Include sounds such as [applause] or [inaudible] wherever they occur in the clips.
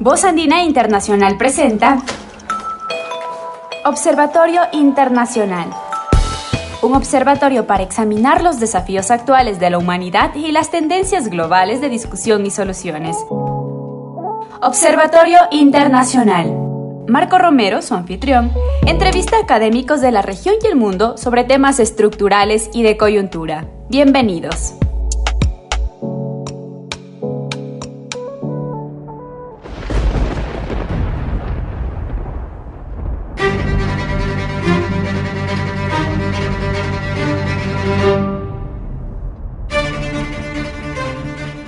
Voz Andina Internacional presenta Observatorio Internacional. Un observatorio para examinar los desafíos actuales de la humanidad y las tendencias globales de discusión y soluciones. Observatorio Internacional. Marco Romero, su anfitrión, entrevista a académicos de la región y el mundo sobre temas estructurales y de coyuntura. Bienvenidos.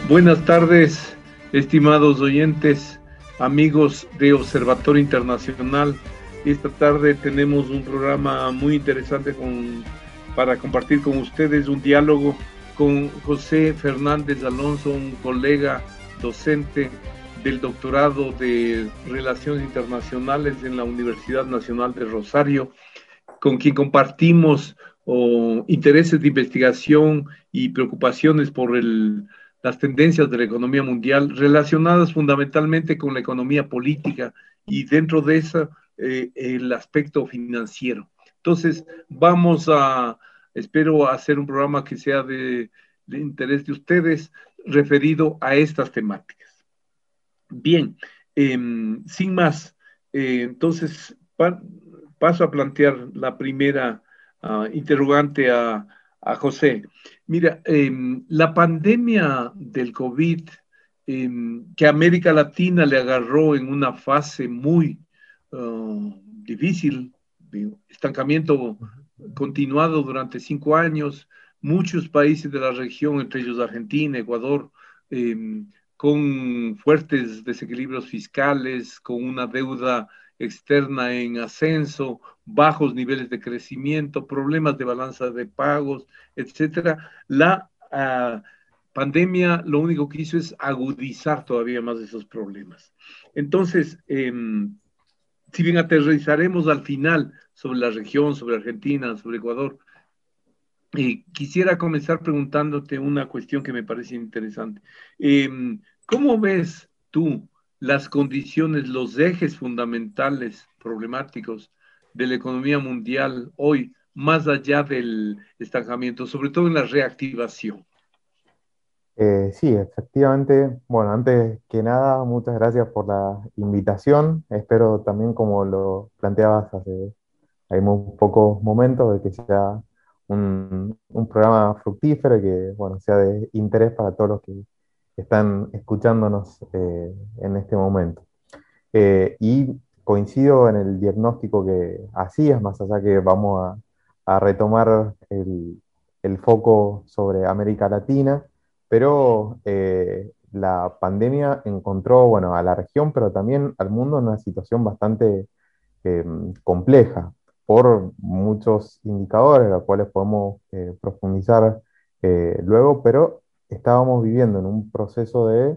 Buenas tardes, estimados oyentes, amigos de Observatorio Internacional. Esta tarde tenemos un programa muy interesante para compartir con ustedes un diálogo con José Fernández Alonso, un colega docente del doctorado de Relaciones Internacionales en la Universidad Nacional de Rosario, con quien compartimos intereses de investigación y preocupaciones por el las tendencias de la economía mundial relacionadas fundamentalmente con la economía política y dentro de eso eh, el aspecto financiero. Entonces, vamos a, espero hacer un programa que sea de, interés de ustedes referido a estas temáticas. Bien, em, sin más, eh, entonces paso a plantear la primera ah, interrogante a, a José. Mira, em, la pandemia del COVID, em, que América Latina le agarró en una fase muy uh, difícil, estancamiento continuado durante cinco años, muchos países de la región, entre ellos Argentina, Ecuador, em, con fuertes desequilibrios fiscales, con una deuda externa en ascenso, bajos niveles de crecimiento, problemas de balanza de pagos, etcétera, la ah, pandemia lo único que hizo es agudizar todavía más esos problemas. Entonces, em, si bien aterrizaremos al final sobre la región, sobre Argentina, sobre Ecuador, quisiera comenzar preguntándote una cuestión que me parece interesante. Em, ¿Cómo ves tú las condiciones, los ejes fundamentales problemáticos de la economía mundial hoy, más allá del estancamiento, sobre todo en la reactivación? Eh, sí, efectivamente. Bueno, antes que nada, muchas gracias por la invitación. Espero también, como lo planteabas hace muy pocos momentos, de que sea un, un programa fructífero y que bueno, sea de interés para todos los que están escuchándonos eh, en este momento. Eh, y coincido en el diagnóstico que hacías, más allá que vamos a, retomar el, foco sobre América Latina, pero eh, la pandemia encontró bueno, a la región, pero también al mundo en una situación bastante compleja por muchos indicadores, los cuales podemos profundizar luego, pero estábamos viviendo en un proceso de,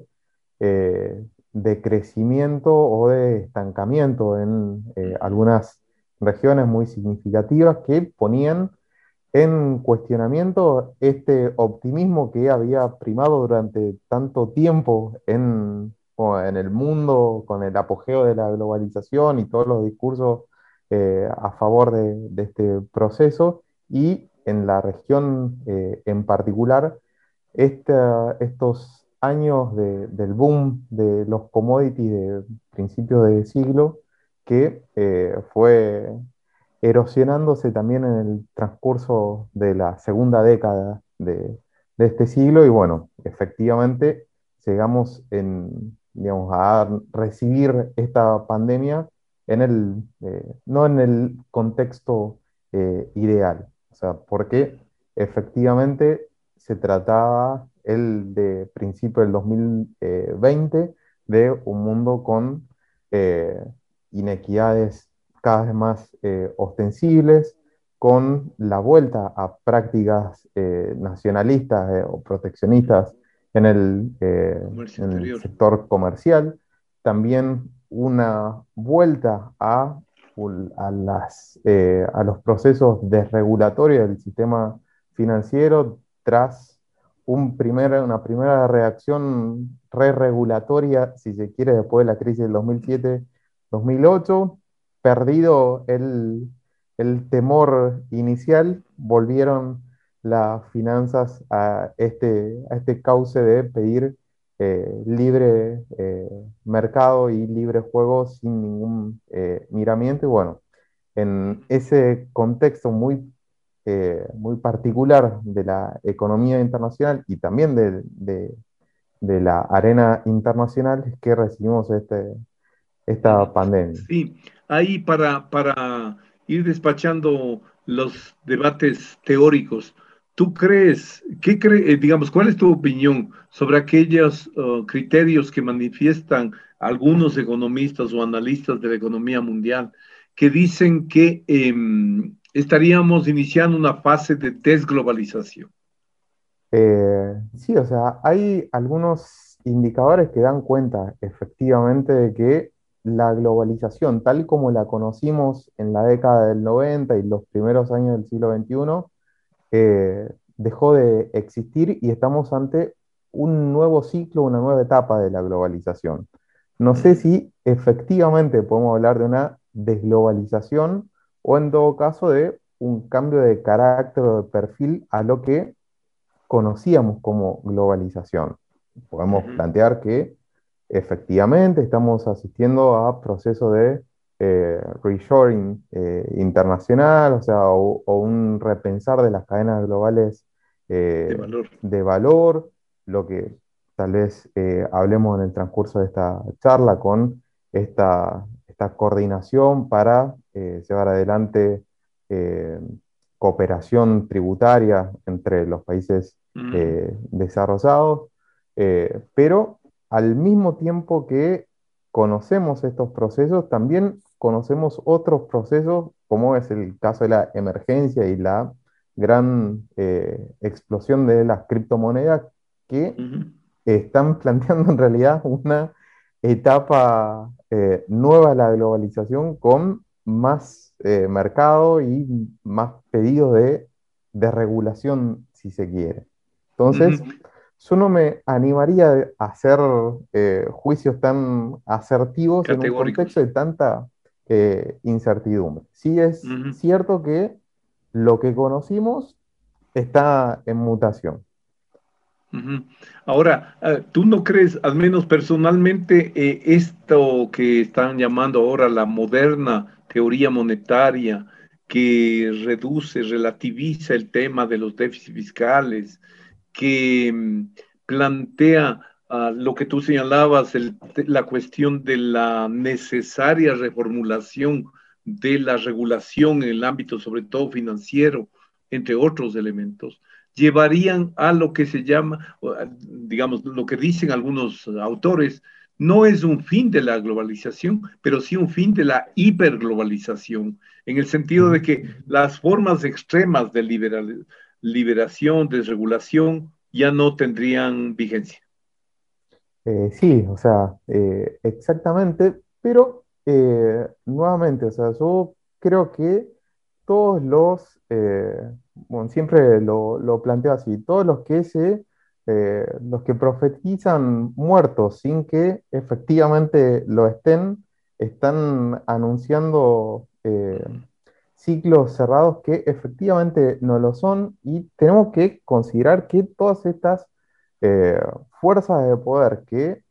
eh, de crecimiento o de estancamiento en eh, algunas regiones muy significativas que ponían en cuestionamiento este optimismo que había primado durante tanto tiempo en, en el mundo con el apogeo de la globalización y todos los discursos eh, a favor de, de, este proceso y en la región en particular estos años del boom de los commodities de principios de siglo que eh, fue erosionándose también en el transcurso de la segunda década de, este siglo. Y bueno, efectivamente llegamos a recibir esta pandemia en el, eh, no en el contexto eh, ideal, o sea, porque efectivamente se trataba el de principio del 2020 de un mundo con eh, inequidades cada vez más eh, ostensibles, con la vuelta a prácticas eh, nacionalistas o proteccionistas en el, en el, sector comercial, también una vuelta a, a, las, a los procesos desregulatorios del sistema financiero tras una primera reacción re-regulatoria, si se quiere, después de la crisis del 2007-2008. Perdido el, temor inicial, volvieron las finanzas a este, este cauce de pedir eh, libre eh, mercado y libre juego sin ningún eh, miramiento. Y bueno, en ese contexto muy, muy particular de la economía internacional y también de, de, la arena internacional es que recibimos este, esta pandemia. Sí, ahí para, para ir despachando los debates teóricos, ¿Tú crees, qué cree, eh, digamos, cuál es tu opinión sobre aquellos uh, criterios que manifiestan algunos economistas o analistas de la economía mundial que dicen que em, estaríamos iniciando una fase de desglobalización? Eh, sí, o sea, hay algunos indicadores que dan cuenta efectivamente de que la globalización, tal como la conocimos en la década del 90 y los primeros años del siglo XXI, eh, dejó de existir y estamos ante un nuevo ciclo, una nueva etapa de la globalización. No sé si efectivamente podemos hablar de una desglobalización o en todo caso de un cambio de carácter o de perfil a lo que conocíamos como globalización. Podemos plantear que efectivamente estamos asistiendo a procesos de eh, reshoring eh, internacional, o sea, o, un repensar de las cadenas globales eh, de, valor. lo que tal vez hablemos en el transcurso de esta charla con esta, esta coordinación para llevar adelante cooperación tributaria entre los países desarrollados, pero al mismo tiempo que conocemos estos procesos, también conocemos otros procesos, como es el caso de la emergencia y la gran eh, explosión de las criptomonedas que están [laughs] planteando en realidad una etapa eh, nueva de la globalización con más eh, mercado y más pedidos de, regulación, si se quiere. Entonces, yo no me animaría a hacer juicios tan asertivos en un contexto de tanta eh, incertidumbre. Sí es cierto que lo que conocimos está en mutación. Ahora, eh, ¿tú no crees, al menos personalmente, eh, esto que están llamando ahora la moderna teoría monetaria, que reduce, relativiza el tema de los déficits fiscales, que mm, plantea lo que tú señalabas, la cuestión de la necesaria reformulación de la regulación en el ámbito, sobre todo financiero, entre otros elementos, llevarían a lo que se llama, digamos, lo que dicen algunos autores, no es un fin de la globalización, pero sí un fin de la hiperglobalización, en el sentido de que las formas extremas de liberación, desregulación, ya no tendrían vigencia. Eh, sí, o sea, eh, exactamente, pero eh, nuevamente, o sea, yo creo que todos los, bueno, siempre lo, planteo así, todos los que se, los que profetizan muertos sin que efectivamente lo estén, están anunciando ciclos cerrados que efectivamente no lo son y tenemos que considerar que todas estas eh, fuerzas de poder que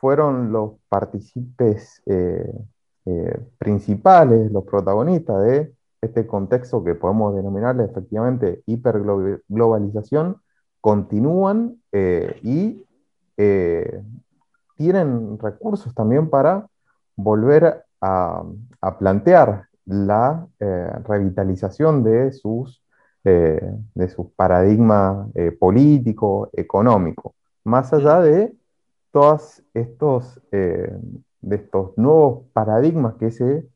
fueron los partícipes eh, eh, principales, los protagonistas de este contexto que podemos denominar efectivamente hiperglobalización, continúan y tienen recursos también para volver a plantear la revitalización de sus eh, de su paradigma eh, político, económico, más allá de todos estos, eh, de estos nuevos paradigmas que se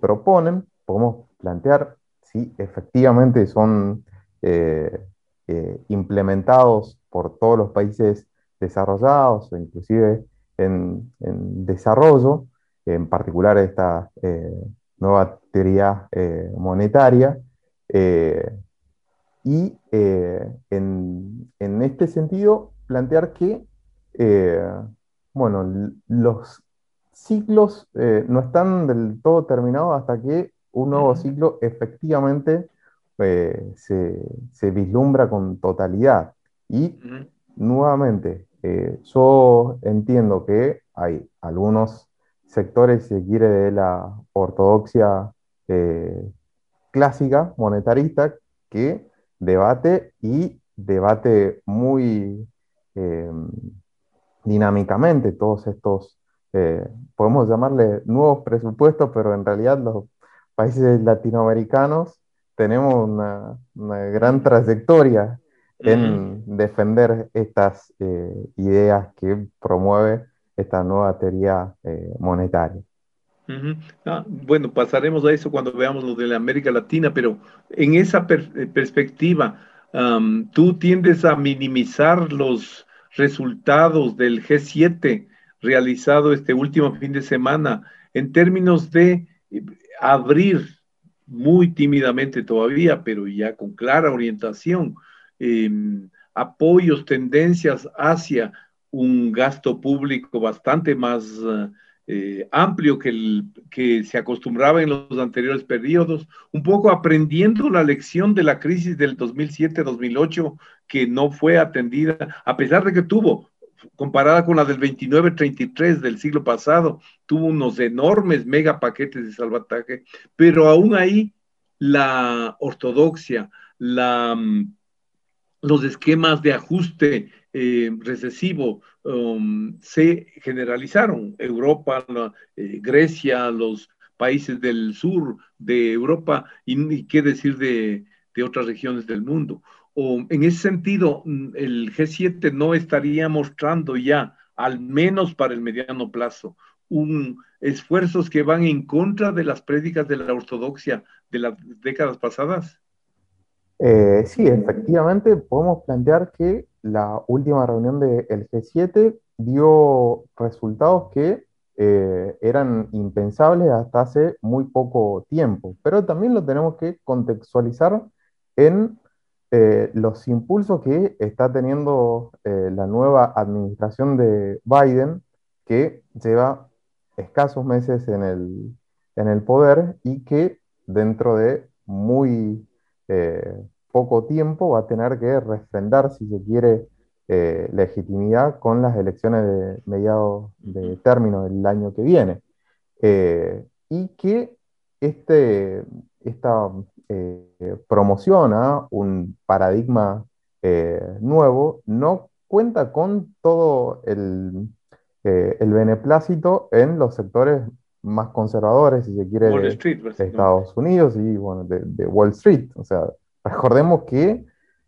proponen, podemos plantear si efectivamente son implementados por todos los países desarrollados o inclusive en, desarrollo, en particular esta nueva teoría monetaria, y en, en, este sentido plantear que, bueno, los ciclos no están del todo terminados hasta que un nuevo ciclo efectivamente se, vislumbra con totalidad. Y nuevamente, yo entiendo que hay algunos sectores, si se quiere, de la ortodoxia eh, clásica, monetarista, que debate y debate muy em, dinámicamente todos estos, eh, podemos llamarle nuevos presupuestos, pero en realidad los países latinoamericanos tenemos una, gran trayectoria en defender estas eh, ideas que promueve esta nueva teoría eh, monetaria. Ah, bueno, pasaremos a eso cuando veamos lo de la América Latina, pero en esa eh, perspectiva, tú tiendes a minimizar los resultados del G7 realizado este último fin de semana en términos de abrir muy tímidamente todavía, pero ya con clara orientación, em, apoyos, tendencias hacia un gasto público bastante más eh, amplio que el que se acostumbraba en los anteriores periodos, un poco aprendiendo la lección de la crisis del 2007-2008 que no fue atendida, a pesar de que tuvo, comparada con la del 29-33 del siglo pasado, tuvo unos enormes mega paquetes de salvataje, pero aún ahí la ortodoxia, la, mm, los esquemas de ajuste eh, recesivo um, se generalizaron. Europa, eh, Grecia, los países del sur de Europa y, qué decir de, otras regiones del mundo. O, en ese sentido, mm, el G7 no estaría mostrando ya, al menos para el mediano plazo, un esfuerzos que van en contra de las prédicas de la ortodoxia de las décadas pasadas. Eh, sí, efectivamente podemos plantear que la última reunión del G7 dio resultados que eh, eran impensables hasta hace muy poco tiempo, pero también lo tenemos que contextualizar en eh, los impulsos que está teniendo la nueva administración de Biden, que lleva escasos meses en el, en el poder y que dentro de muy poco tiempo va a tener que refrendar, si se quiere, eh, legitimidad con las elecciones de mediados de término del año que viene. Eh, y que este, esta eh, promociona un paradigma nuevo, no cuenta con todo el, el, beneplácito en los sectores más conservadores, si se quiere, de, Estados Unidos y bueno, de, de Wall Street. O sea, Recordemos que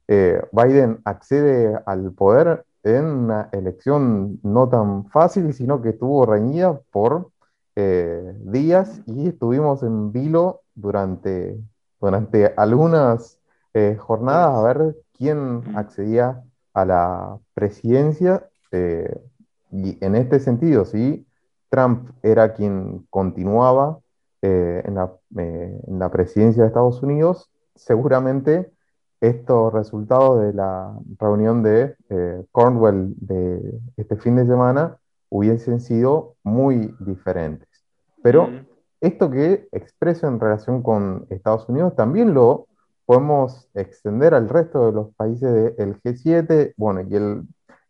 eh, Biden accede al poder en una elección no tan fácil, sino que estuvo reñida por eh, días y estuvimos en vilo durante, durante algunas eh, jornadas a ver quién accedía a la presidencia. y en este sentido, si Trump era quien continuaba en la, en la presidencia de Estados Unidos, seguramente estos resultados de la reunión de eh, Cornwall de este fin de semana hubiesen sido muy diferentes. Pero esto que expreso en relación con Estados Unidos también lo podemos extender al resto de los países del G7, bueno, y el,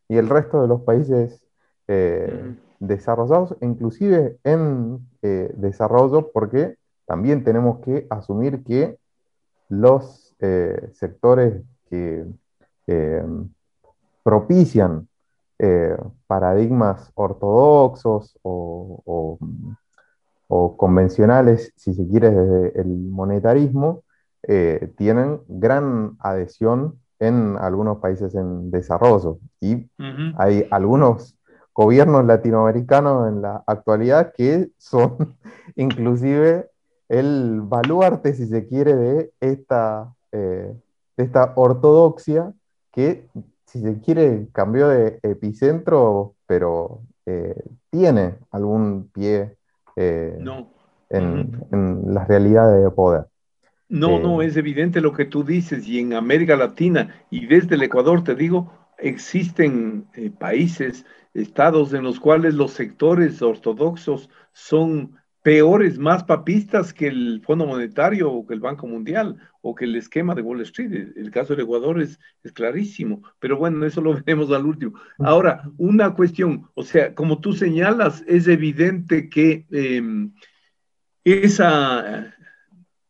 y el resto de los países eh, desarrollados, inclusive en eh, desarrollo, porque también tenemos que asumir que los eh, sectores que propician eh, paradigmas ortodoxos o, convencionales, si se quiere, desde el monetarismo, tienen gran adhesión en algunos países en desarrollo. Y hay algunos gobiernos latinoamericanos en la actualidad que son [laughs] inclusive el baluarte, si se quiere, de esta, eh, esta ortodoxia que, si se quiere, cambió de epicentro, pero eh, tiene algún pie eh, en, las realidades de poder. No, no, es evidente lo que tú dices y en América Latina y desde el Ecuador, te digo, existen países, estados en los cuales los sectores ortodoxos son peores, más papistas que el Fondo Monetario o que el Banco Mundial o que el esquema de Wall Street. El caso del Ecuador es, es clarísimo, pero bueno, eso lo [laughs] veremos al último. Ahora, una cuestión, o sea, como tú señalas, es evidente que em, esa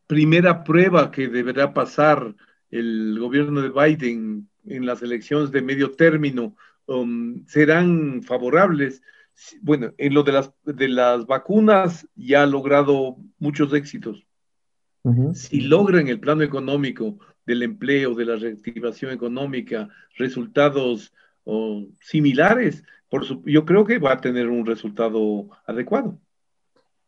primera prueba que deberá pasar el gobierno de Biden en las elecciones de medio término um, serán favorables bueno, en lo de las, de las vacunas ya ha logrado muchos éxitos. Si logra en el plano económico del empleo, de la reactivación económica, resultados similares, por yo creo que va a tener un resultado adecuado.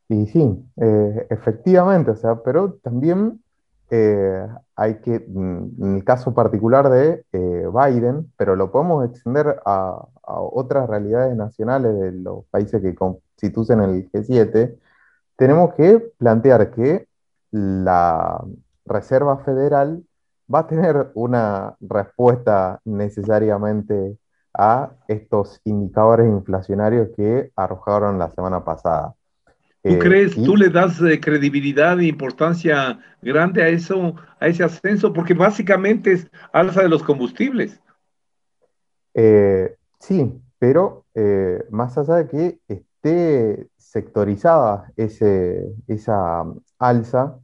Y sí, eh, efectivamente, o sea, pero también eh, hay que, mm, en el caso particular de eh, Biden, pero lo podemos extender a, otras realidades nacionales de los países que constituyen el G7, tenemos que plantear que la Reserva Federal va a tener una respuesta necesariamente a estos indicadores inflacionarios que arrojaron la semana pasada. ¿Tú eh, crees, tú le das eh, credibilidad e importancia grande a eso, a ese ascenso? Porque básicamente es alza de los combustibles. Eh, sí, pero más allá de que esté sectorizada ese, esa alza,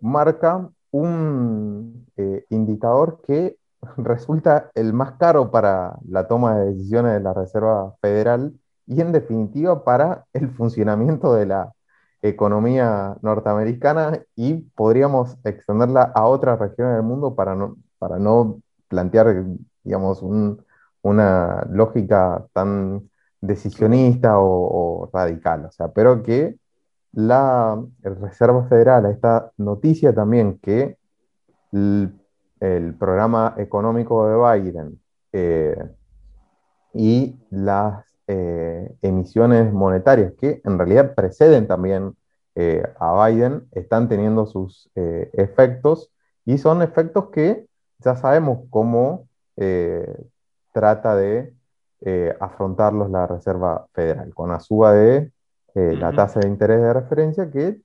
marca un indicador que [laughs] resulta el más caro para la toma de decisiones de la Reserva Federal y en definitiva para el funcionamiento de la economía norteamericana y podríamos extenderla a otras regiones del mundo para no, para no plantear, digamos, una lógica tan decisionista o, radical. O sea, pero que la Reserva Federal, esta noticia también que el, programa económico de Biden eh, y las eh, emisiones monetarias que en realidad preceden también eh, a Biden, están teniendo sus efectos y son efectos que ya sabemos cómo trata de afrontarlos la Reserva Federal, con la suba de la tasa de interés de referencia que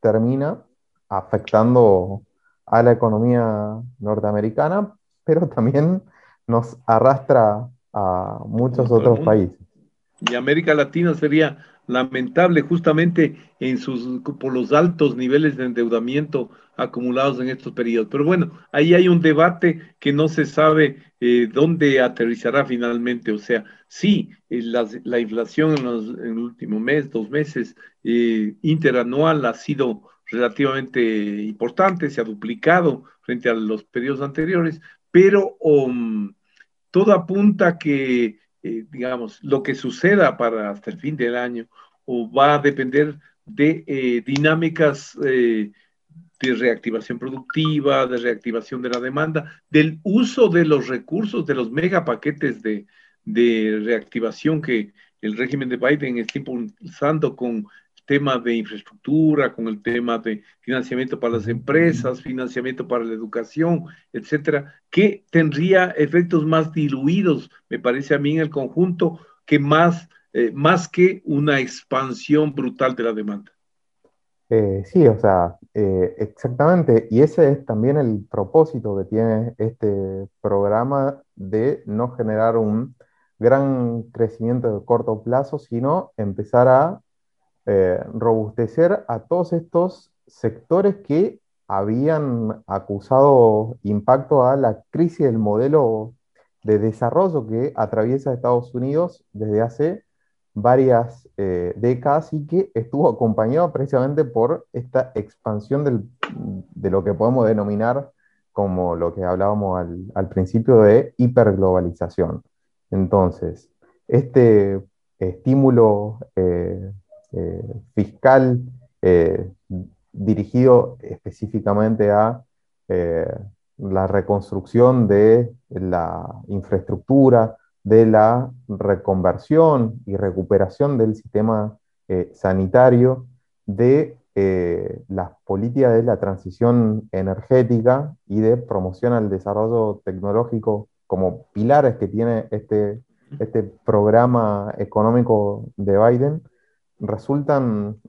termina afectando a la economía norteamericana, pero también nos arrastra a muchos otros países. Y América Latina sería lamentable justamente en sus, por los altos niveles de endeudamiento acumulados en estos periodos. Pero bueno, ahí hay un debate que no se sabe eh, dónde aterrizará finalmente. O sea, sí, eh, la, inflación en, el último mes, dos meses, eh, interanual ha sido relativamente importante, se ha duplicado frente a los periodos anteriores, pero um, todo apunta que eh, digamos, lo que suceda para hasta el fin del año va a depender de dinámicas de reactivación productiva, de reactivación de la demanda, del uso de los recursos, de los megapaquetes de, de reactivación que el régimen de Biden está impulsando con tema de infraestructura, con el tema de financiamiento para las empresas, financiamiento para la educación, etcétera, que tendría efectos más diluidos, me parece a mí, en el conjunto, que más, eh, más que una expansión brutal de la demanda. Eh, sí, o sea, eh, exactamente. Y ese es también el propósito que tiene este programa de no generar un gran crecimiento de corto plazo, sino empezar a eh, robustecer a todos estos sectores que habían acusado impacto a la crisis del modelo de desarrollo que atraviesa Estados Unidos desde hace varias eh, décadas y que estuvo acompañado precisamente por esta expansión de lo que podemos denominar como lo que hablábamos al, principio de hiperglobalización. Entonces, este estímulo eh, eh, fiscal eh, dirigido específicamente a eh, la reconstrucción de la infraestructura, de la reconversión y recuperación del sistema sanitario, de las políticas de la transición energética y de promoción al desarrollo tecnológico como pilares que tiene este, este programa económico de Biden resultan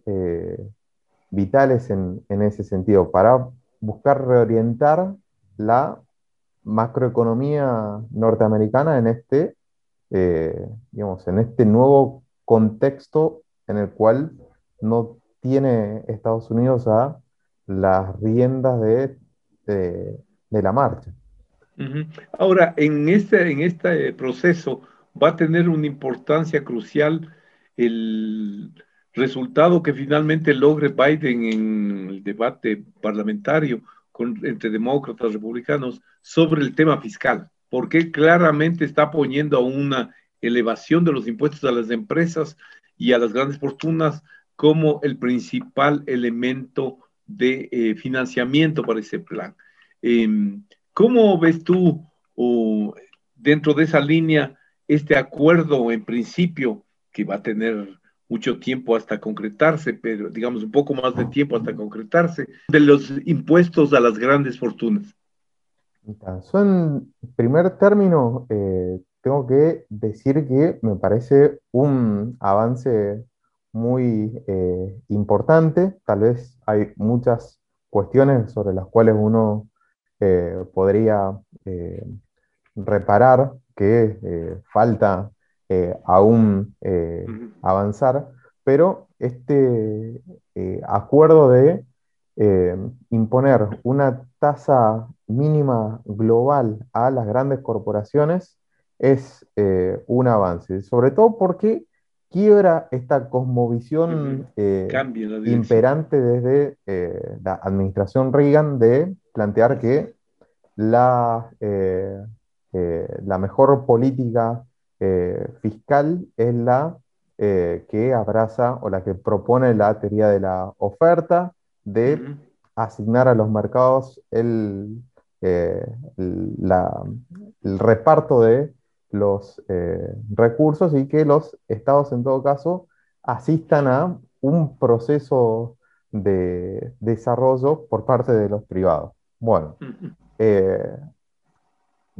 vitales en, ese sentido para buscar reorientar la macroeconomía norteamericana en este, eh, digamos, en este nuevo contexto en el cual no tiene Estados Unidos a las riendas de, de, la marcha. Ahora, en este, en este proceso va a tener una importancia crucial el, resultado que finalmente logre Biden en el debate parlamentario entre demócratas y republicanos sobre el tema fiscal, porque claramente está poniendo a una elevación de los impuestos a las empresas y a las grandes fortunas como el principal elemento de eh, financiamiento para ese plan. Em, ¿Cómo ves tú dentro de esa línea este acuerdo en principio que va a tener mucho tiempo hasta concretarse, pero digamos un poco más de tiempo hasta concretarse, de los impuestos a las grandes fortunas. En primer término, eh, tengo que decir que me parece un avance muy eh, importante. Tal vez hay muchas cuestiones sobre las cuales uno eh, podría reparar que falta aún avanzar, pero este acuerdo de imponer una tasa mínima global a las grandes corporaciones es un avance, sobre todo porque quiebra esta cosmovisión imperante desde la administración Reagan de plantear que la, la mejor política eh, fiscal es la eh, que abraza o la que propone la teoría de la oferta, de asignar a los mercados el, eh, el reparto de los recursos y que los estados en todo caso asistan a un proceso de desarrollo por parte de los privados. Bueno,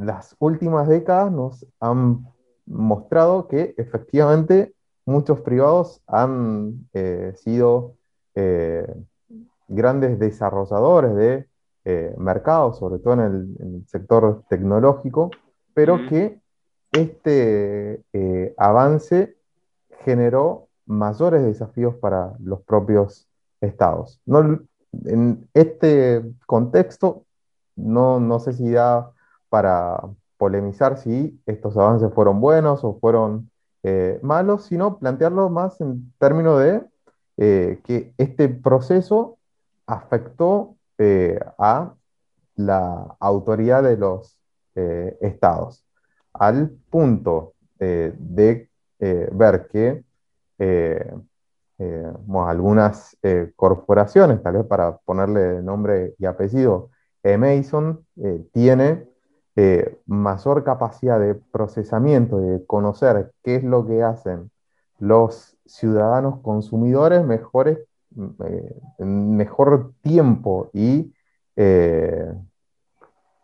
las últimas décadas nos han mostrado que efectivamente muchos privados han eh, sido eh, grandes desarrolladores de eh, mercados, sobre todo en el, sector tecnológico, pero que este avance generó mayores desafíos para los propios estados. en este contexto, no, no sé si da para, polemizar si estos avances fueron buenos o fueron eh, malos, sino plantearlo más en términos de eh, que este proceso afectó eh, a la autoridad de los estados, al punto de ver que algunas corporaciones, tal vez para ponerle nombre y apellido, Mason tiene eh, mayor capacidad de procesamiento, de conocer qué es lo que hacen los ciudadanos consumidores, mejores, eh, mejor tiempo y, eh,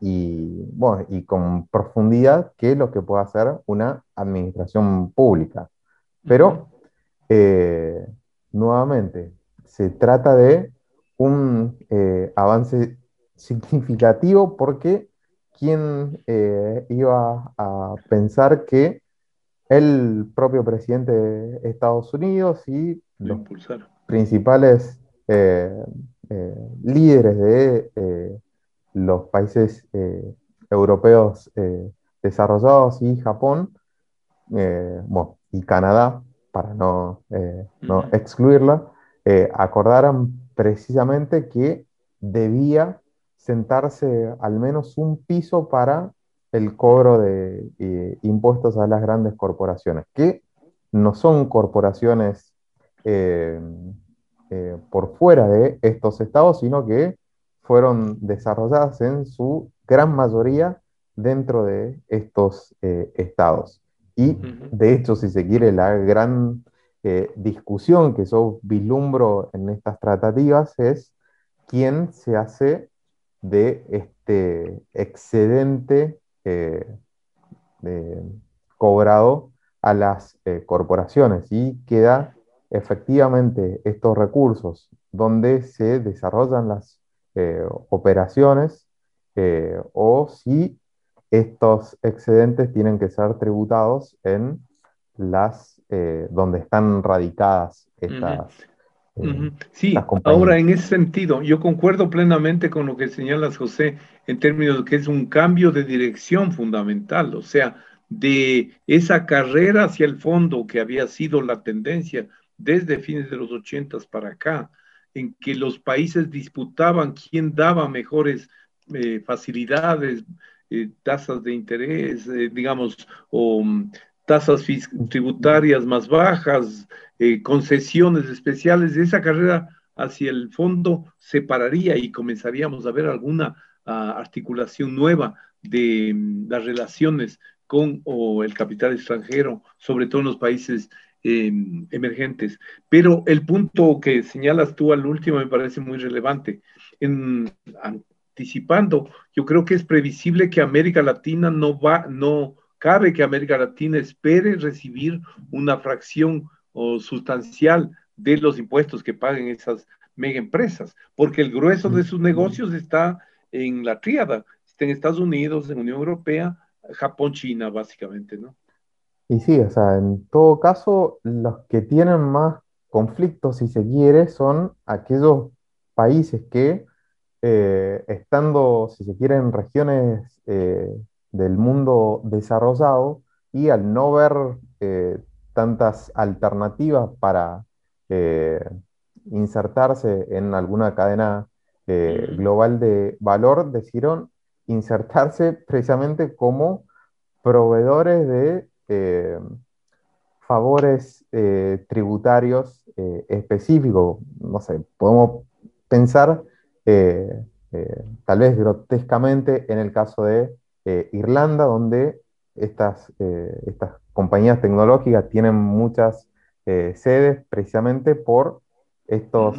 y, bueno, y con profundidad que lo que puede hacer una administración pública. Pero, nuevamente, se trata de un avance significativo porque ¿quién eh, iba a pensar que el propio presidente de Estados Unidos y los principales eh, eh, líderes de los países europeos desarrollados y Japón, y Canadá, para no, no excluirla, acordaran precisamente que debía sentarse al menos un piso para el cobro de eh, impuestos a las grandes corporaciones, que no son corporaciones eh, eh, por fuera de estos estados, sino que fueron desarrolladas en su gran mayoría dentro de estos estados. Y de hecho, si se quiere, la gran discusión que yo vislumbro en estas tratativas es quién se hace de este excedente cobrado a las corporaciones y queda efectivamente estos recursos donde se desarrollan las eh, operaciones eh, o si estos excedentes tienen que ser tributados en las eh, donde están radicadas estas. Sí, ahora en ese sentido, yo concuerdo plenamente con lo que señalas, José, en términos de que es un cambio de dirección fundamental, o sea, de esa carrera hacia el fondo que había sido la tendencia desde fines de los ochentas para acá, en que los países disputaban quién daba mejores eh, facilidades, eh, tasas de interés, eh, digamos, o mm, tasas tributarias más bajas, concesiones especiales, esa carrera hacia el fondo se pararía y comenzaríamos a ver alguna ah, articulación nueva de mm, las relaciones con el capital extranjero, sobre todo en los países Em, emergentes. Pero el punto que señalas tú al último me parece muy relevante. En, anticipando, yo creo que es previsible que América Latina no va, no cabe que América Latina espere recibir una fracción o sustancial de los impuestos que paguen esas mega empresas, porque el grueso de sus negocios está en la tríada, está en Estados Unidos, en Unión Europea, Japón, China, básicamente, ¿no? Y sí, o sea, en todo caso, los que tienen más conflictos, si se quiere, son aquellos países que, eh, estando, si se quiere, en regiones eh, del mundo desarrollado y al no ver eh, tantas alternativas para insertarse en alguna cadena global de valor, decidieron insertarse precisamente como proveedores de eh, favores eh, tributarios eh, específicos. No sé, podemos pensar tal vez grotescamente en el caso de Irlanda, donde estas, estas compañías tecnológicas tienen muchas sedes precisamente por estos,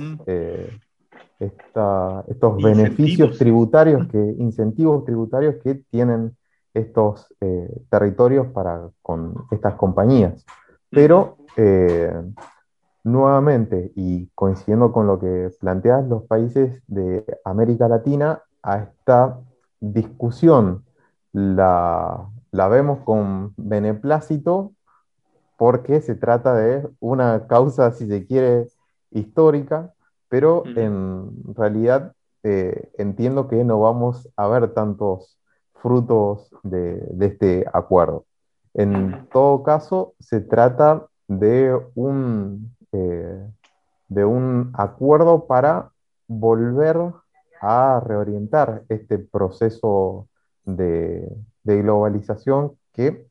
estos beneficios tributarios, que, incentivos tributarios que tienen estos eh, territorios para, con estas compañías. Pero, eh, nuevamente, y coincidiendo con lo que planteas, los países de América Latina, a esta discusión la, vemos con beneplácito porque se trata de una causa, si se quiere, histórica, pero en realidad eh, entiendo que no vamos a ver tantos frutos de, este acuerdo. En todo caso, se trata de un, eh, de un acuerdo para volver a reorientar este proceso de, globalización que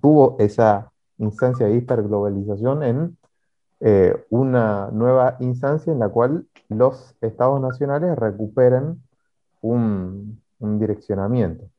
tuvo esa instancia de hiperglobalización en eh, una nueva instancia en la cual los estados nacionales recuperen un direccionamiento.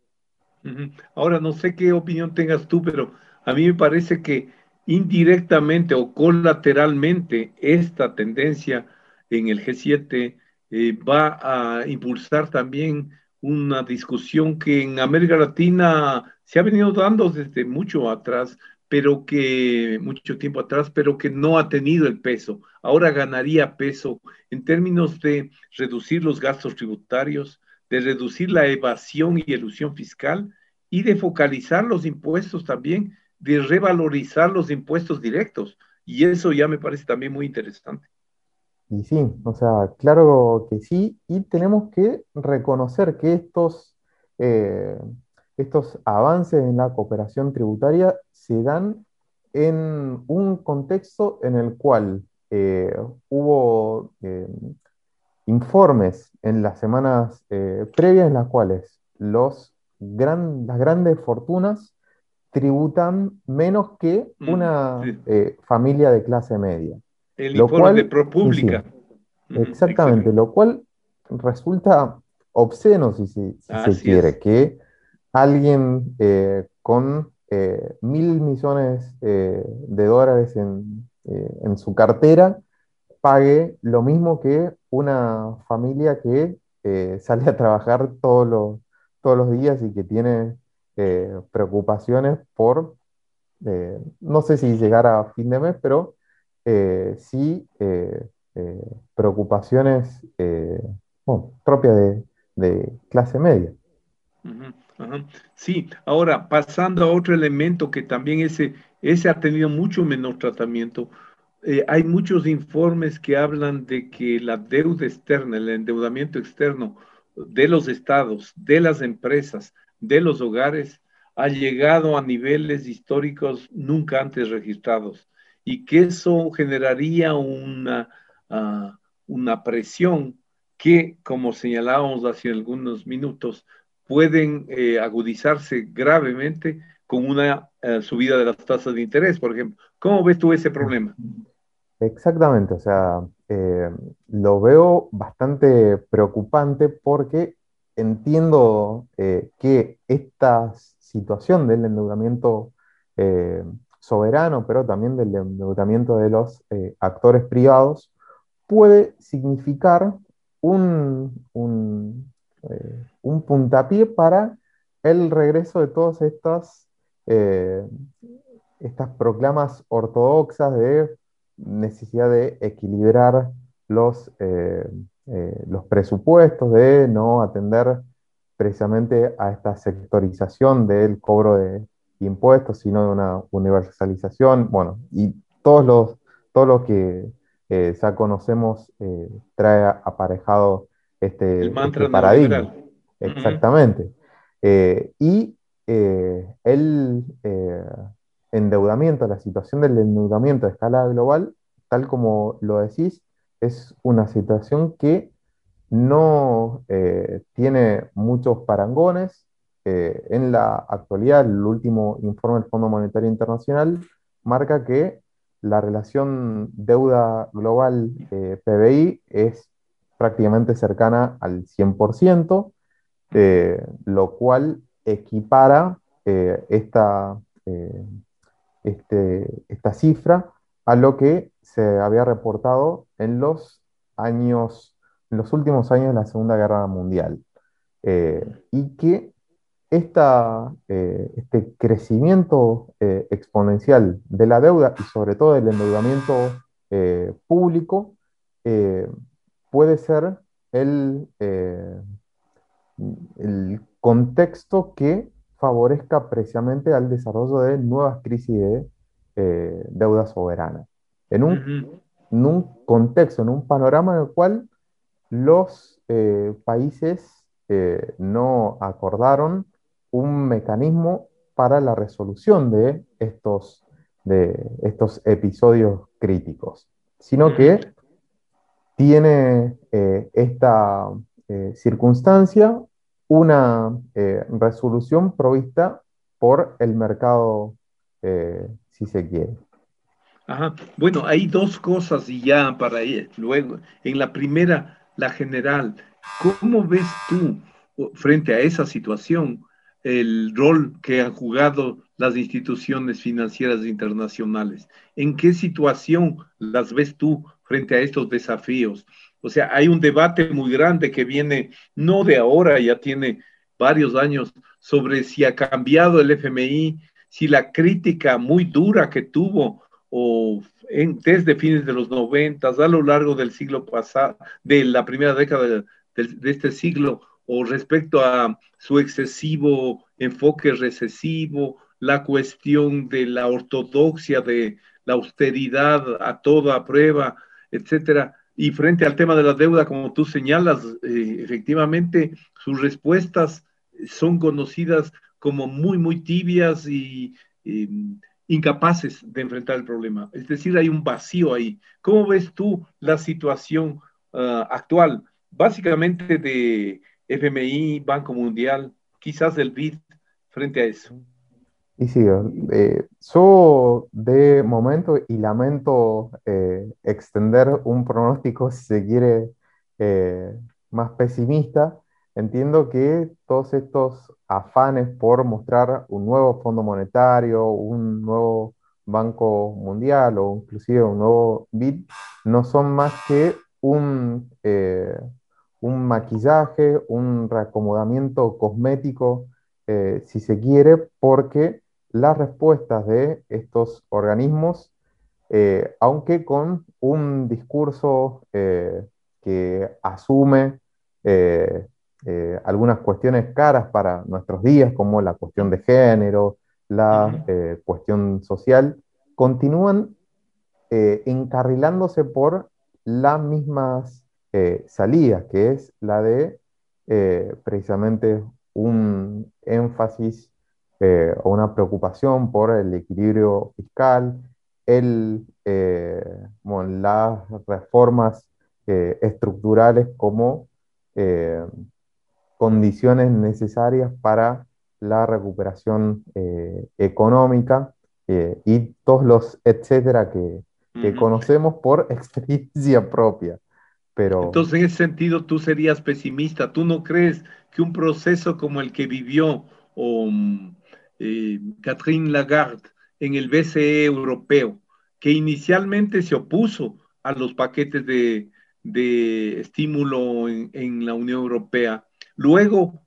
Ahora, no sé qué opinión tengas tú, pero a mí me parece que indirectamente o colateralmente esta tendencia en el G7 eh, va a impulsar también una discusión que en América Latina se ha venido dando desde mucho atrás, pero que mucho tiempo atrás, pero que no ha tenido el peso. Ahora ganaría peso en términos de reducir los gastos tributarios, de reducir la evasión y elusión fiscal y de focalizar los impuestos también, de revalorizar los impuestos directos. Y eso ya me parece también muy interesante. Y sí, o sea, claro que sí, y tenemos que reconocer que estos, eh, estos avances en la cooperación tributaria se dan en un contexto en el cual eh, hubo eh, informes en las semanas eh, previas en las cuales los las grandes fortunas tributan menos que una eh, familia de clase media. El lo cual, de ProPublica. exactamente, lo cual resulta obsceno, si, se quiere, que alguien eh, con mil millones de dólares en en su cartera pague lo mismo que una familia que [laughs] sale a trabajar todos los, todos los días y que tiene preocupaciones por, no sé si llegar a fin de mes, pero sí preocupaciones propias de clase media. Sí, ahora pasando a otro elemento que también ese, ese ha tenido mucho menor tratamiento. Eh, hay muchos informes que hablan de que la deuda externa, el endeudamiento externo de los estados, de las empresas, de los hogares, ha llegado a niveles históricos nunca antes registrados y que eso generaría una, ah, una presión que, como señalábamos hace algunos minutos, pueden eh, agudizarse gravemente con una eh, subida de las tasas de interés, por ejemplo. ¿Cómo ves tú ese problema? Exactamente, o sea, eh, lo veo bastante preocupante porque entiendo que esta situación del endeudamiento soberano, pero también del endeudamiento de los actores privados, puede significar un, eh, un puntapié para el regreso de todas estas, eh, estas proclamas ortodoxas de necesidad de equilibrar los, eh, los presupuestos, de no atender precisamente a esta sectorización del cobro de impuestos, sino de una universalización, bueno, y todos los, todo lo que ya conocemos trae aparejado este, este paradigma. Exactamente. Eh, y eh, el eh, endeudamiento, la situación del endeudamiento a escala global, tal como lo decís, es una situación que no tiene muchos parangones. en la actualidad, el último informe del Fondo Monetario Internacional marca que la relación deuda global PBI es prácticamente cercana al 100%, eh, lo cual equipara eh, esta, eh, este, esta cifra a lo que se había reportado en los años, en los últimos años de la Segunda Guerra Mundial. y que esta, este crecimiento exponencial de la deuda y sobre todo del endeudamiento público puede ser el, eh, el contexto que favorezca precisamente al desarrollo de nuevas crisis de eh, deuda soberana. En un, en un, contexto, en un panorama en el cual los eh, países no acordaron un mecanismo para la resolución de estos, de estos episodios críticos, sino que tiene eh, esta eh, circunstancia una eh, resolución provista por el mercado, si se quiere. Ajá. Bueno, hay dos cosas y ya para ir. Luego, en la primera, la general, ¿cómo ves tú frente a esa situación el rol que han jugado las instituciones financieras internacionales? ¿En qué situación las ves tú frente a estos desafíos. O sea, hay un debate muy grande que viene no de ahora, ya tiene varios años, sobre si ha cambiado el FMI, si la crítica muy dura que tuvo o desde fines de los noventas, a lo largo del siglo pasado, de la primera década de, de este siglo, o respecto a su excesivo enfoque recesivo, la cuestión de la ortodoxia, de la austeridad a toda prueba, etcétera. Y frente al tema de la deuda, como tú señalas, eh, efectivamente sus respuestas son conocidas como muy, muy tibias y incapaces de enfrentar el problema. Es decir, hay un vacío ahí. ¿Cómo ves tú la situación ah, actual? Básicamente de FMI, Banco Mundial, quizás del BID frente a eso. Y sí, eh, yo de momento, y lamento eh, extender un pronóstico, si se quiere, eh, más pesimista, entiendo que todos estos afanes por mostrar un nuevo fondo monetario, un nuevo Banco Mundial o inclusive un nuevo BID no son más que un, eh, un maquillaje, un reacomodamiento cosmético, eh, si se quiere, porque las respuestas de estos organismos, eh, aunque con un discurso que asume algunas cuestiones caras para nuestros días, como la cuestión de género, la cuestión social, continúan encarrilándose por las mismas eh, salidas, que es la de eh, precisamente un énfasis eh, o una preocupación por el equilibrio fiscal, el, las reformas estructurales como condiciones necesarias para la recuperación económica y todos los etcétera que, que conocemos por [laughs] experiencia propia. Pero... Entonces, en ese sentido, tú serías pesimista. ¿Tú no crees que un proceso como el que vivió eh, Catherine Lagarde en el BCE europeo, que inicialmente se opuso a los paquetes de, estímulo en, la Unión Europea, luego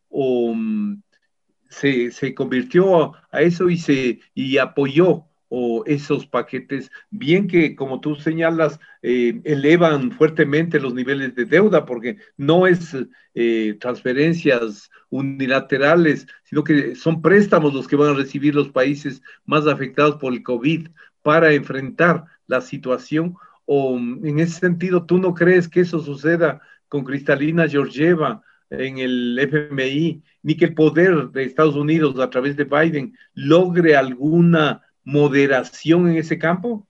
se, se, convirtió a eso y, se, y apoyó o esos paquetes, bien que como tú señalas, eh, elevan fuertemente los niveles de deuda, porque no es eh, transferencias unilaterales, sino que son préstamos los que van a recibir los países más afectados por el COVID para enfrentar la situación. O en ese sentido, ¿tú no crees que eso suceda con Cristalina Georgieva en el FMI, ni que el poder de Estados Unidos a través de Biden logre alguna moderación en ese campo?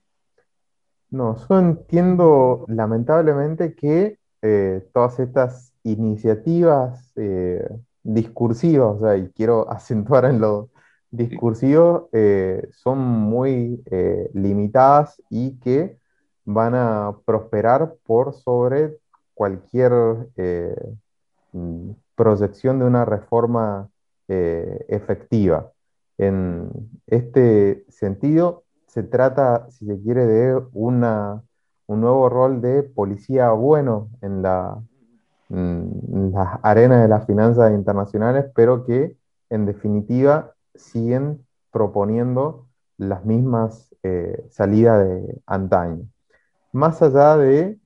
No, yo entiendo lamentablemente que eh, todas estas iniciativas eh, discursivas, o sea, y quiero [laughs] acentuar en lo discursivo, eh, son muy limitadas y que van a prosperar por sobre cualquier mm, proyección de una reforma efectiva. En este sentido, se trata, si se quiere, de una, un nuevo rol de policía bueno en la, las arenas de las finanzas internacionales, pero que en definitiva siguen proponiendo las mismas eh, salidas de antaño. Más allá de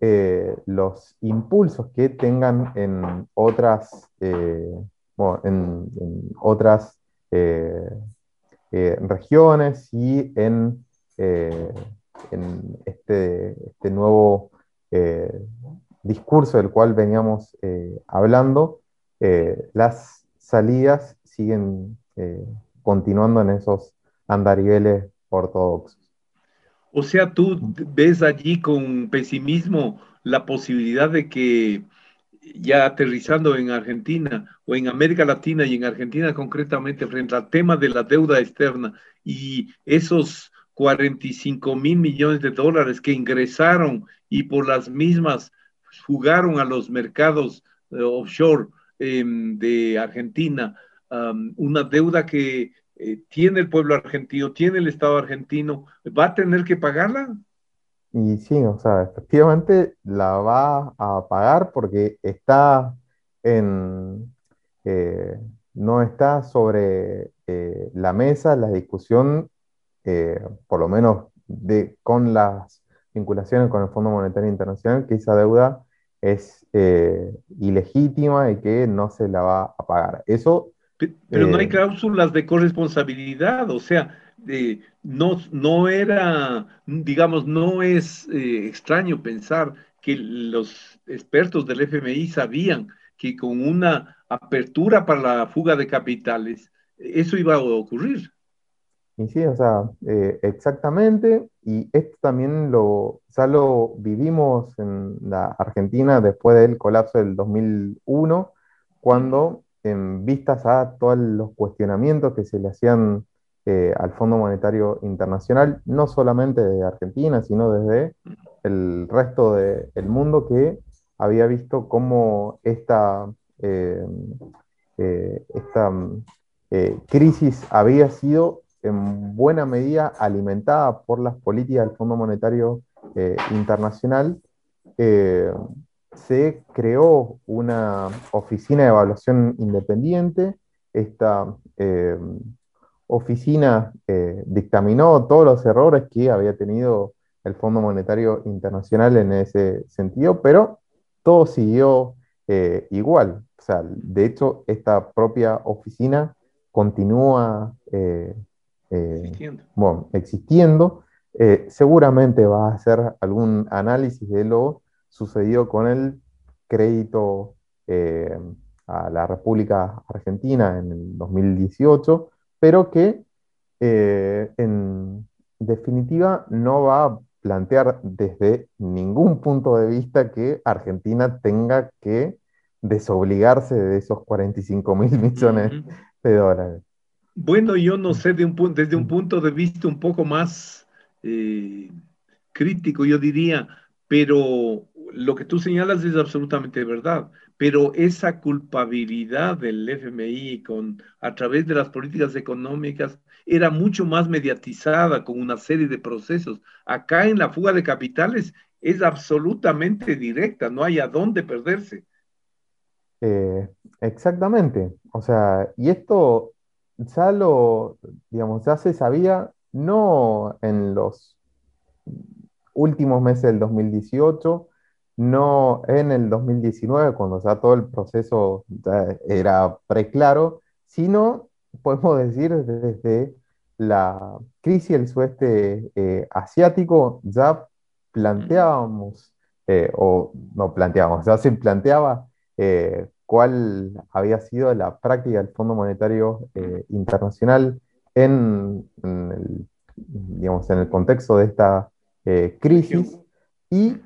eh, los impulsos que tengan en otras, eh, en, otras regiones y en, eh, en este, este, nuevo discurso del cual veníamos hablando, las salidas siguen continuando en esos andariveles ortodoxos. O sea, tú ves allí con pesimismo la posibilidad de que ya aterrizando en Argentina o en América Latina y en Argentina concretamente frente al tema de la deuda externa y esos 45 mil millones de dólares que ingresaron y por las mismas jugaron a los mercados eh, offshore em, de Argentina, una deuda que eh, tiene el pueblo argentino, tiene el Estado argentino, ¿va a tener que pagarla? Y sí, o sea, efectivamente la va a pagar porque está en, eh, no está sobre eh, la mesa la discusión, eh, por lo menos de, con las vinculaciones con el Fondo Monetario Internacional, que esa deuda es ilegítima y que no se la va a pagar. Eso. Pero no hay cláusulas de corresponsabilidad, o sea, no, no era, digamos, no es eh, extraño pensar que los expertos del FMI sabían que con una apertura para la fuga de capitales, eso iba a ocurrir. Y sí, o sea, eh, exactamente, y esto también lo, ya lo vivimos en la Argentina después del colapso del 2001, cuando en vistas a todos los cuestionamientos que se le hacían eh, al Fondo Monetario Internacional, no solamente desde Argentina, sino desde el resto del mundo que había visto cómo esta, eh, eh, esta crisis había sido en buena medida alimentada por las políticas del Fondo Monetario eh, Internacional, eh, se creó una oficina de evaluación independiente. Esta eh, oficina dictaminó todos los errores que había tenido el Fondo Monetario Internacional en ese sentido, pero todo siguió igual. O sea, de hecho, esta propia oficina continúa existiendo. Bueno, existiendo eh, seguramente va a hacer algún análisis de lo sucedido con el crédito eh, a la República Argentina en el 2018, pero que eh, en definitiva no va a plantear desde ningún punto de vista que Argentina tenga que desobligarse de esos 45 mil millones de dólares. Bueno, yo no sé, de un, desde un punto de vista un poco más eh, crítico, yo diría, pero lo que tú señalas es absolutamente verdad, pero esa culpabilidad del FMI con, a través de las políticas económicas era mucho más mediatizada con una serie de procesos. Acá en la fuga de capitales es absolutamente directa, no hay a dónde perderse. Eh, exactamente, o sea, y esto ya lo, digamos, ya se sabía no en los últimos meses del 2018, no en el 2019, cuando ya todo el proceso era preclaro, sino, [laughs] podemos decir, desde la crisis del sudeste eh, asiático, ya planteábamos, eh, o no planteábamos, ya se planteaba eh, cuál había sido la práctica del Fondo Monetario Internacional en, el, digamos, en el contexto de esta crisis. Y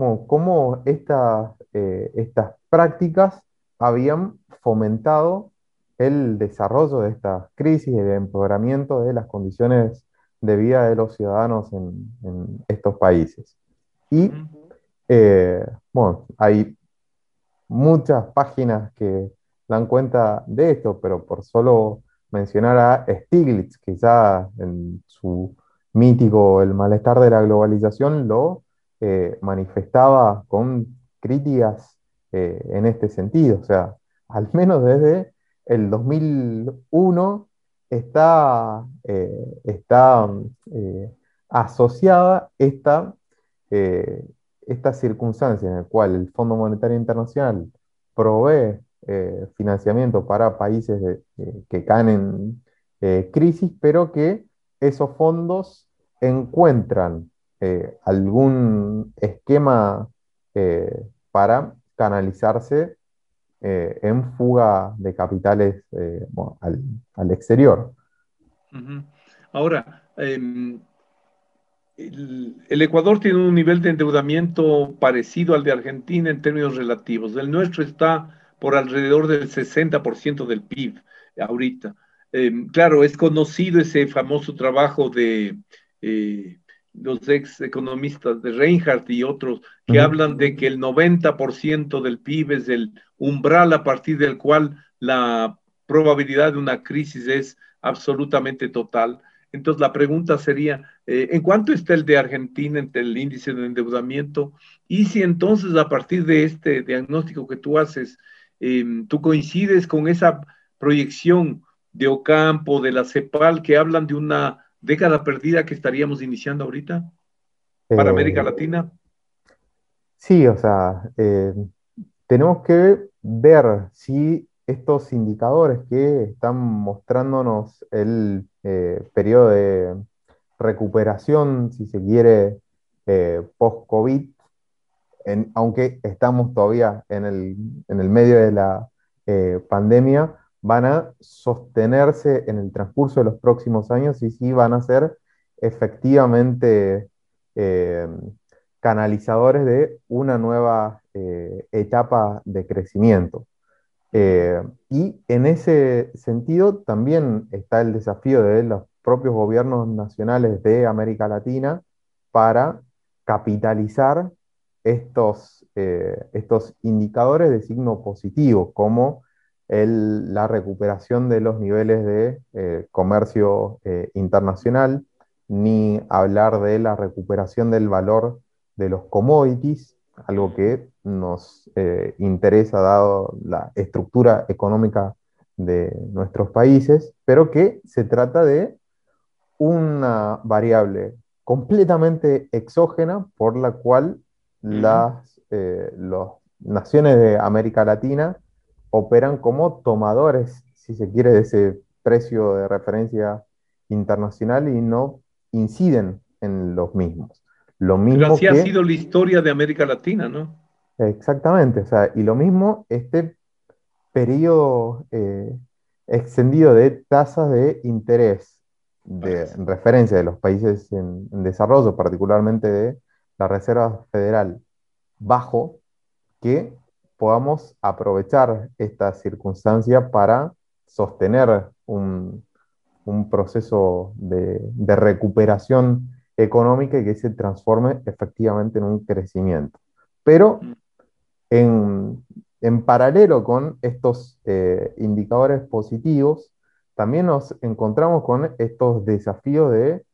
eh, cómo eh, estas prácticas habían fomentado el desarrollo de estas crisis, el empeoramiento de las condiciones de vida de los ciudadanos en, estos países. Y bueno, hay muchas páginas que dan cuenta de esto, pero por solo mencionar a Stiglitz, que ya en su mítico El malestar de la globalización lo eh, manifestaba con críticas eh, en este sentido. O sea, [laughs] al menos desde el 2001 está, eh, está asociada esta, esta circunstancia en la cual el Fondo Monetario Internacional provee financiamiento para países que caen en crisis, pero que esos fondos encuentran eh, algún esquema para canalizarse en fuga de capitales al, exterior. Ahora, em, el, Ecuador tiene un nivel de endeudamiento parecido al de Argentina en términos relativos. El nuestro está por alrededor del 60% del PIB ahorita. Em, claro, es conocido ese famoso trabajo de eh, los ex economistas de Reinhardt y otros que hablan de que el 90% del PIB es el umbral a partir del cual la probabilidad de una crisis es absolutamente total. Entonces la pregunta sería, eh, ¿en cuánto está el de Argentina entre el índice de endeudamiento? Y si entonces a partir de este diagnóstico que tú haces, Em, ¿Tú coincides con esa proyección de Ocampo, de la CEPAL, que hablan de una década perdida que estaríamos iniciando ahorita para América eh, Latina? Sí, o sea, eh, tenemos que ver si estos indicadores que están mostrándonos el eh, periodo de recuperación, si se quiere, post-COVID, aunque estamos todavía en el, medio de la pandemia, van a sostenerse en el transcurso de los próximos años y sí van a ser efectivamente eh, canalizadores de una nueva eh, etapa de crecimiento. y en ese sentido también está el desafío de los propios gobiernos nacionales de América Latina para capitalizar estos, eh, estos indicadores de signo positivo, como la recuperación de los niveles de eh, comercio eh, internacional, ni hablar de la recuperación del valor de los commodities, algo que nos eh, interesa dado la estructura económica de nuestros países, pero que se trata de una variable completamente exógena por la cual las, las naciones de América Latina operan como tomadores, si se quiere, de ese precio de referencia internacional y no inciden en los mismos. Lo mismo Pero así ha sido la historia de América Latina, ¿no? Exactamente, o sea, y lo mismo este periodo eh, extendido de tasas de interés de referencia de los países en, en desarrollo, particularmente de la Reserva Federal, bajo, que podamos aprovechar esta circunstancia para sostener un, proceso de, recuperación económica y que se transforme efectivamente en un crecimiento. Pero en, paralelo con estos eh, indicadores positivos, también nos encontramos con estos desafíos de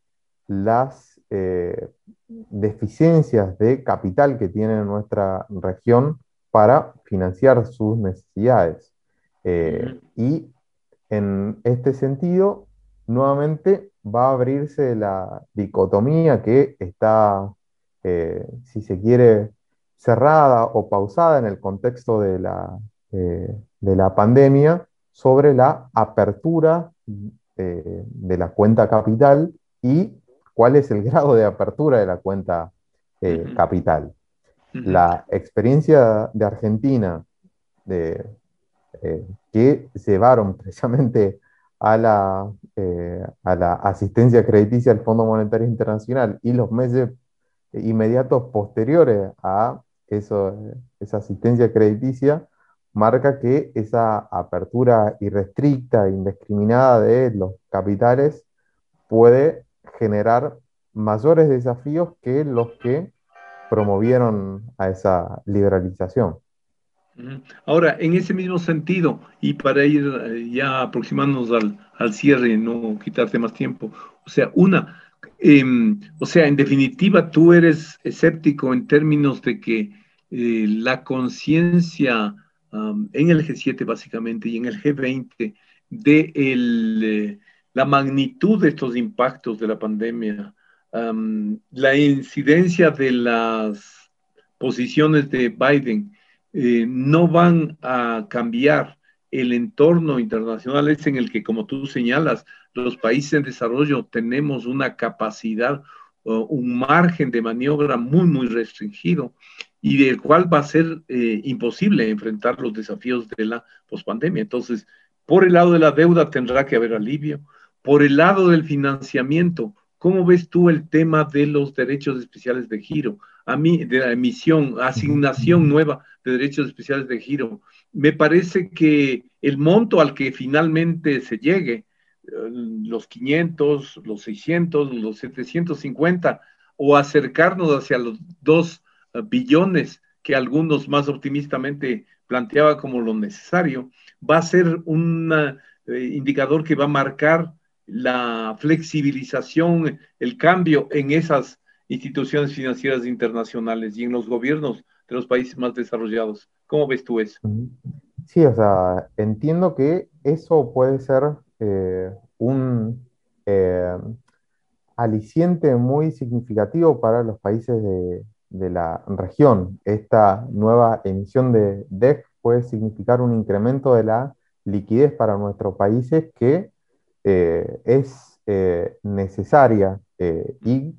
las eh, deficiencias de capital que tiene nuestra región para financiar sus necesidades. Eh, y en este sentido, nuevamente va a abrirse la dicotomía que está, eh, si se quiere, cerrada o pausada en el contexto de la, eh, de la pandemia sobre la apertura de la cuenta capital y cuál es el [laughs] grado de apertura de la cuenta capital. La experiencia de Argentina, eh, que llevaron precisamente a la, eh, a la asistencia crediticia del Fondo Monetario Internacional y los meses inmediatos posteriores a eso, esa asistencia crediticia, marca que esa apertura irrestricta, indiscriminada de los capitales puede generar mayores desafíos que los que promovieron a esa liberalización. Ahora, en ese mismo sentido, y para ir eh, ya aproximándonos al, al cierre, no quitarte más tiempo, o sea, una, em, o sea, en definitiva, tú eres escéptico en términos de que eh, la conciencia en el G7 básicamente y en el G20 de eh, la magnitud de estos impactos de la pandemia la incidencia de las posiciones de Biden eh, no van a cambiar el entorno internacional es en el que, como tú señalas, los países en desarrollo tenemos una capacidad, un margen de maniobra muy, muy restringido y del cual va a ser eh, imposible enfrentar los desafíos de la pospandemia. Entonces, por el lado de la deuda tendrá que haber alivio, por el lado del financiamiento ¿Cómo ves tú el tema de los derechos especiales de giro? A mí, de la emisión, asignación nueva de derechos especiales de giro. Me parece que el monto al que finalmente se llegue, eh, los 500, los 600, los 750, o acercarnos hacia los 2 eh, billones que algunos más optimistamente planteaba como lo necesario, va a ser un eh, indicador que va a marcar la flexibilización, el cambio en esas instituciones financieras internacionales y en los gobiernos de los países más desarrollados. ¿Cómo ves tú eso? Sí, o sea, entiendo que eso puede ser eh, un eh, aliciente muy significativo para los países de, de, la región. Esta nueva emisión de DEC puede significar un incremento de la liquidez para nuestros países que es eh, necesaria eh, y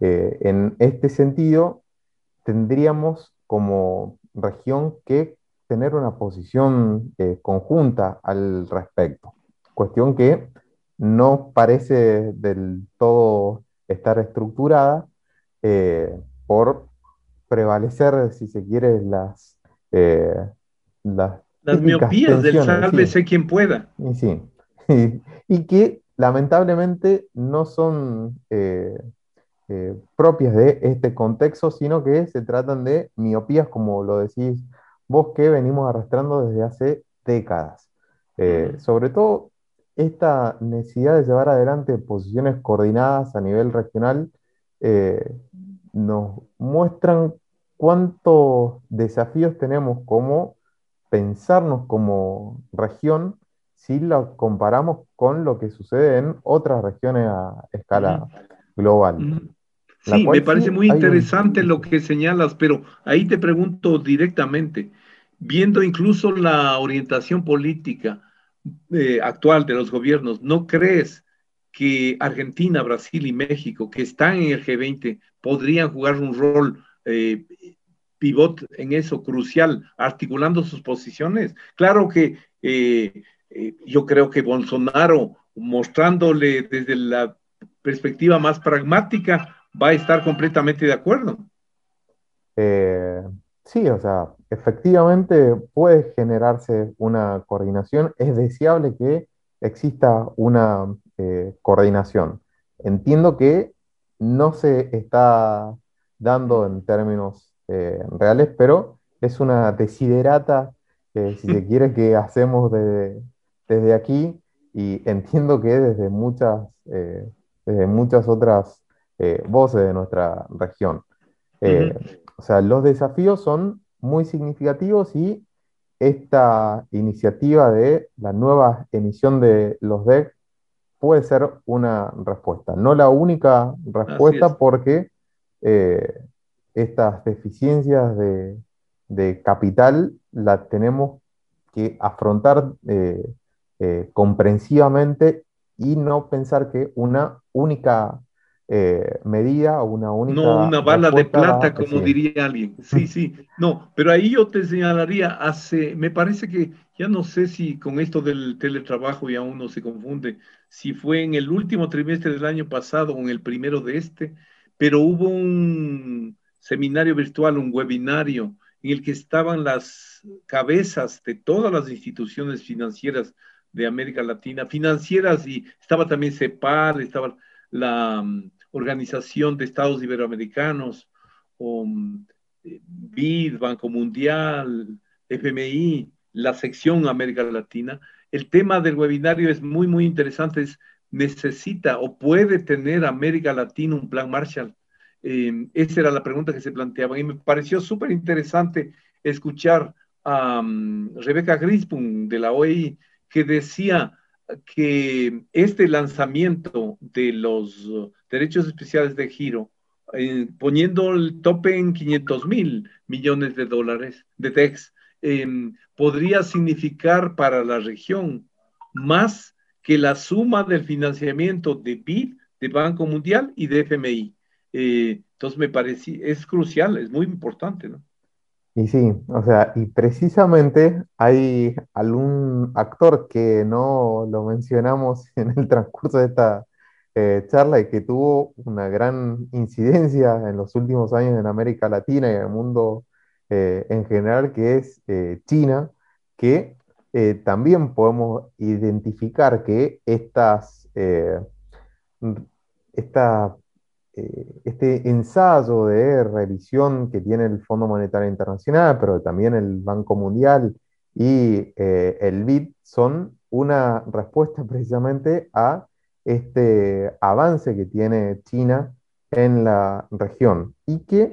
en este sentido tendríamos como región que tener una posición conjunta al respecto, cuestión que no parece del todo estar estructurada por prevalecer, si se quiere, las, las, las miopías del sálvese quien pueda. Sí, [laughs] y que lamentablemente no son eh, eh, propias de este contexto, sino que se tratan de miopías, como lo decís bosque venimos arrastrando desde hace décadas. Eh, sobre todo esta necesidad de llevar adelante posiciones coordinadas a nivel regional nos muestran cuántos desafíos tenemos como pensarnos como región si lo comparamos con lo que sucede en otras regiones a escala global. Sí, me parece muy interesante lo que señalas, pero ahí te pregunto directamente, viendo incluso la orientación política eh, actual de los gobiernos, ¿no crees que Argentina, Brasil y México, que están en el G20, podrían jugar un rol eh, pivot en eso, crucial, articulando sus posiciones? Claro que eh, yo creo que Bolsonaro, mostrándole desde la perspectiva más pragmática, va a estar completamente de acuerdo. sí, o sea, efectivamente puede generarse una coordinación. Es deseable que exista una eh, coordinación. Entiendo que no se está dando en términos eh, reales, pero es una desiderata, si se [laughs] quiere, que hacemos desde aquí y [laughs] entiendo que desde muchas, eh, desde muchas otras voces de nuestra región. O sea, los desafíos son muy significativos y esta iniciativa de la nueva emisión de los DEC puede ser una respuesta. No la única respuesta porque eh, estas deficiencias de, capital las tenemos que afrontar eh, eh, comprensivamente y no pensar que una única eh, medida o una única. No una bala de plata, como diría alguien. Sí, sí. No, pero ahí yo te señalaría, hace, me parece que ya no sé si con esto del teletrabajo ya uno se confunde, si fue en el último trimestre del año pasado o en el primero de este, pero hubo un seminario virtual, un webinario en el que estaban las cabezas de todas las instituciones financieras de América Latina, financieras y estaba también CEPAL, estaba la mm, Organización de Estados Iberoamericanos, eh, BID, Banco Mundial, FMI, la sección América Latina. El tema del webinario es muy, muy interesante. Es, necesita o puede tener América Latina un plan Marshall. Em, esa era la pregunta que se planteaba y me pareció súper interesante escuchar a mm, Rebeca Grisbun de la OEI que decía, que este lanzamiento de los derechos especiales de giro, eh, poniendo el tope en 500 mil millones de dólares de DEX, em, podría significar para la región más que la suma del financiamiento de BID, de Banco Mundial y de FMI. Eh, entonces me parece, es crucial, es muy importante, ¿no? Y sí, o sea, y precisamente hay algún actor que no lo mencionamos [laughs] en el transcurso de esta eh, charla y que tuvo una gran incidencia en los últimos años en América Latina y en el mundo eh, en general, que es eh, China, que también podemos identificar que estas, esta eh, este ensayo de revisión que tiene el Fondo Monetario Internacional, pero también el Banco Mundial y eh, el BID son una respuesta [laughs] precisamente a este avance que tiene China en la región y que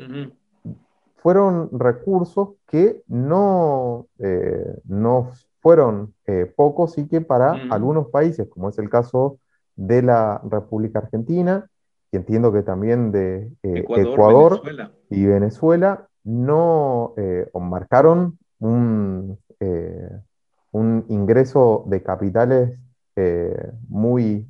fueron recursos que no, eh, no fueron pocos y que para algunos países, como es el caso de la República Argentina, y entiendo que también de eh, Ecuador, y Venezuela, no eh, marcaron un, eh, un, ingreso de capitales muy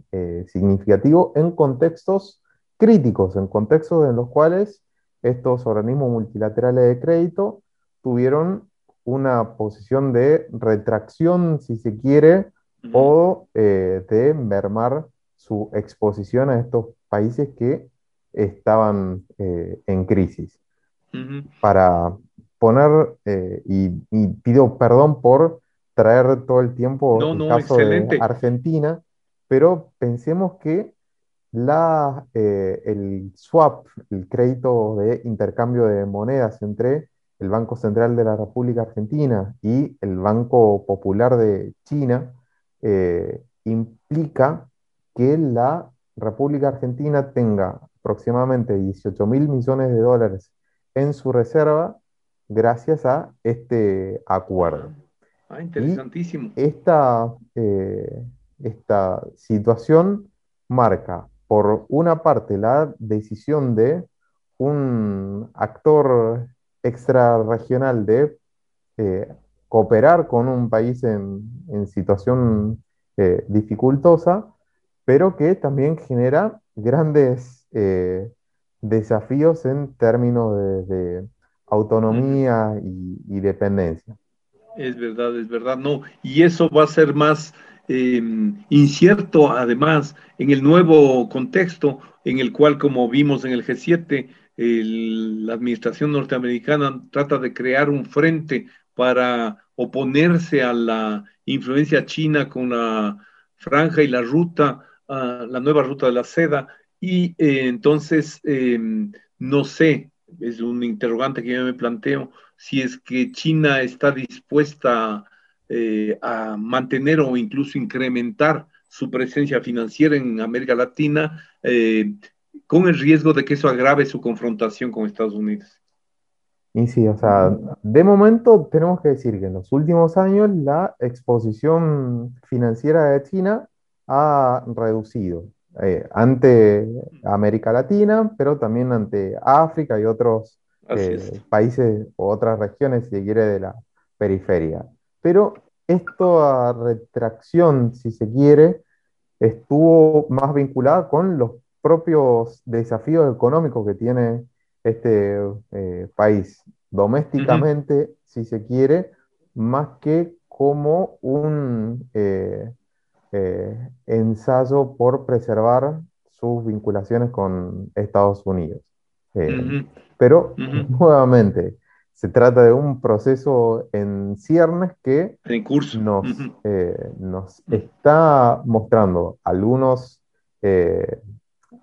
significativo en contextos críticos, en contextos en los cuales estos organismos multilaterales de crédito tuvieron una posición de retracción, si se quiere, o de mermar su exposición a estos países que estaban eh, en crisis. Para poner, eh, y, pido perdón por traer todo el tiempo el caso de Argentina, pero pensemos que la, eh, el swap, el crédito de intercambio de monedas entre el Banco Central de la República Argentina y el Banco Popular de China, implica que la República Argentina tenga aproximadamente 18 mil millones de dólares en su reserva gracias a este acuerdo. Ah, interesantísimo. esta, eh, esta situación marca, por una parte, la decisión de un actor extrarregional de eh, cooperar con un país en, situación eh, dificultosa, pero que también genera grandes eh, desafíos en términos de, autonomía y, dependencia. Es verdad, es verdad, no. Y eso va a ser más em, incierto, además, en el nuevo contexto en el cual, como vimos en el G7, la administración norteamericana trata de crear un frente para oponerse a la influencia china con la franja y la ruta, la nueva ruta de la seda. Y eh, entonces, em, no sé, es un interrogante que yo me planteo, si es que China está dispuesta eh, a mantener o incluso incrementar su presencia financiera en América Latina, eh, con el riesgo de que eso agrave su confrontación con Estados Unidos. Y sí, o sea, de momento tenemos que decir que en los últimos años la exposición financiera de China ha reducido eh, ante América Latina, pero también ante África y otros eh, países o otras regiones, si se quiere, de la periferia. Pero esta retracción, si se quiere, estuvo más vinculada con los propios desafíos económicos que tiene este eh, país domésticamente, si se quiere, más que como un eh, eh, ensayo por preservar sus vinculaciones con Estados Unidos. Pero, [laughs] nuevamente, se trata de un proceso en ciernes que nos, nos está mostrando algunos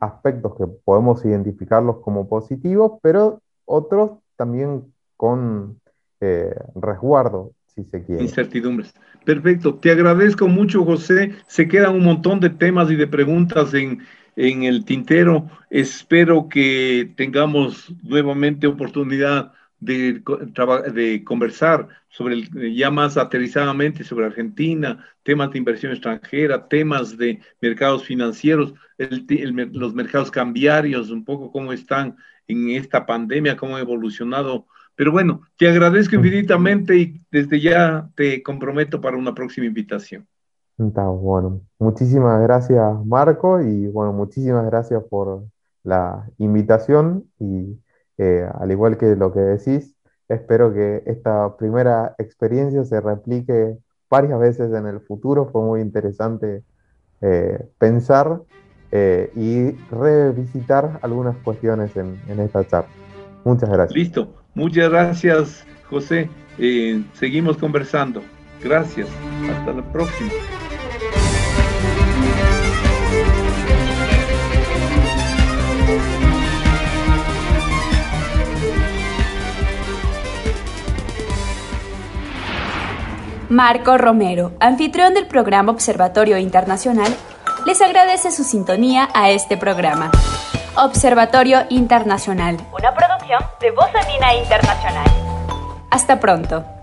aspectos que podemos identificarlos como positivos, pero otros también con eh, resguardo, Incertidumbres. Perfecto. Te agradezco mucho, José. Se quedan un montón de temas y de preguntas en, en el tintero. Espero que tengamos nuevamente oportunidad de, de conversar sobre el, ya más aterrizadamente sobre Argentina, temas de inversión extranjera, temas de mercados financieros, los mercados cambiarios, un poco cómo están en esta pandemia, cómo ha evolucionado. Pero bueno, te agradezco infinitamente y desde ya te comprometo para una próxima invitación. Está bueno. Muchísimas gracias, Marco, y bueno, muchísimas gracias por la invitación y eh, al igual que lo que decís, espero que esta primera experiencia se replique varias veces en el futuro. Fue muy interesante eh, pensar eh, y revisitar algunas cuestiones en, en, esta charla. Muchas gracias. Listo. Muchas gracias, José. seguimos conversando. Gracias. Hasta la próxima. Marco Romero, anfitrión del programa Observatorio Internacional, les agradece su sintonía a este programa. Observatorio Internacional, una de Voz Andina Internacional. Hasta pronto.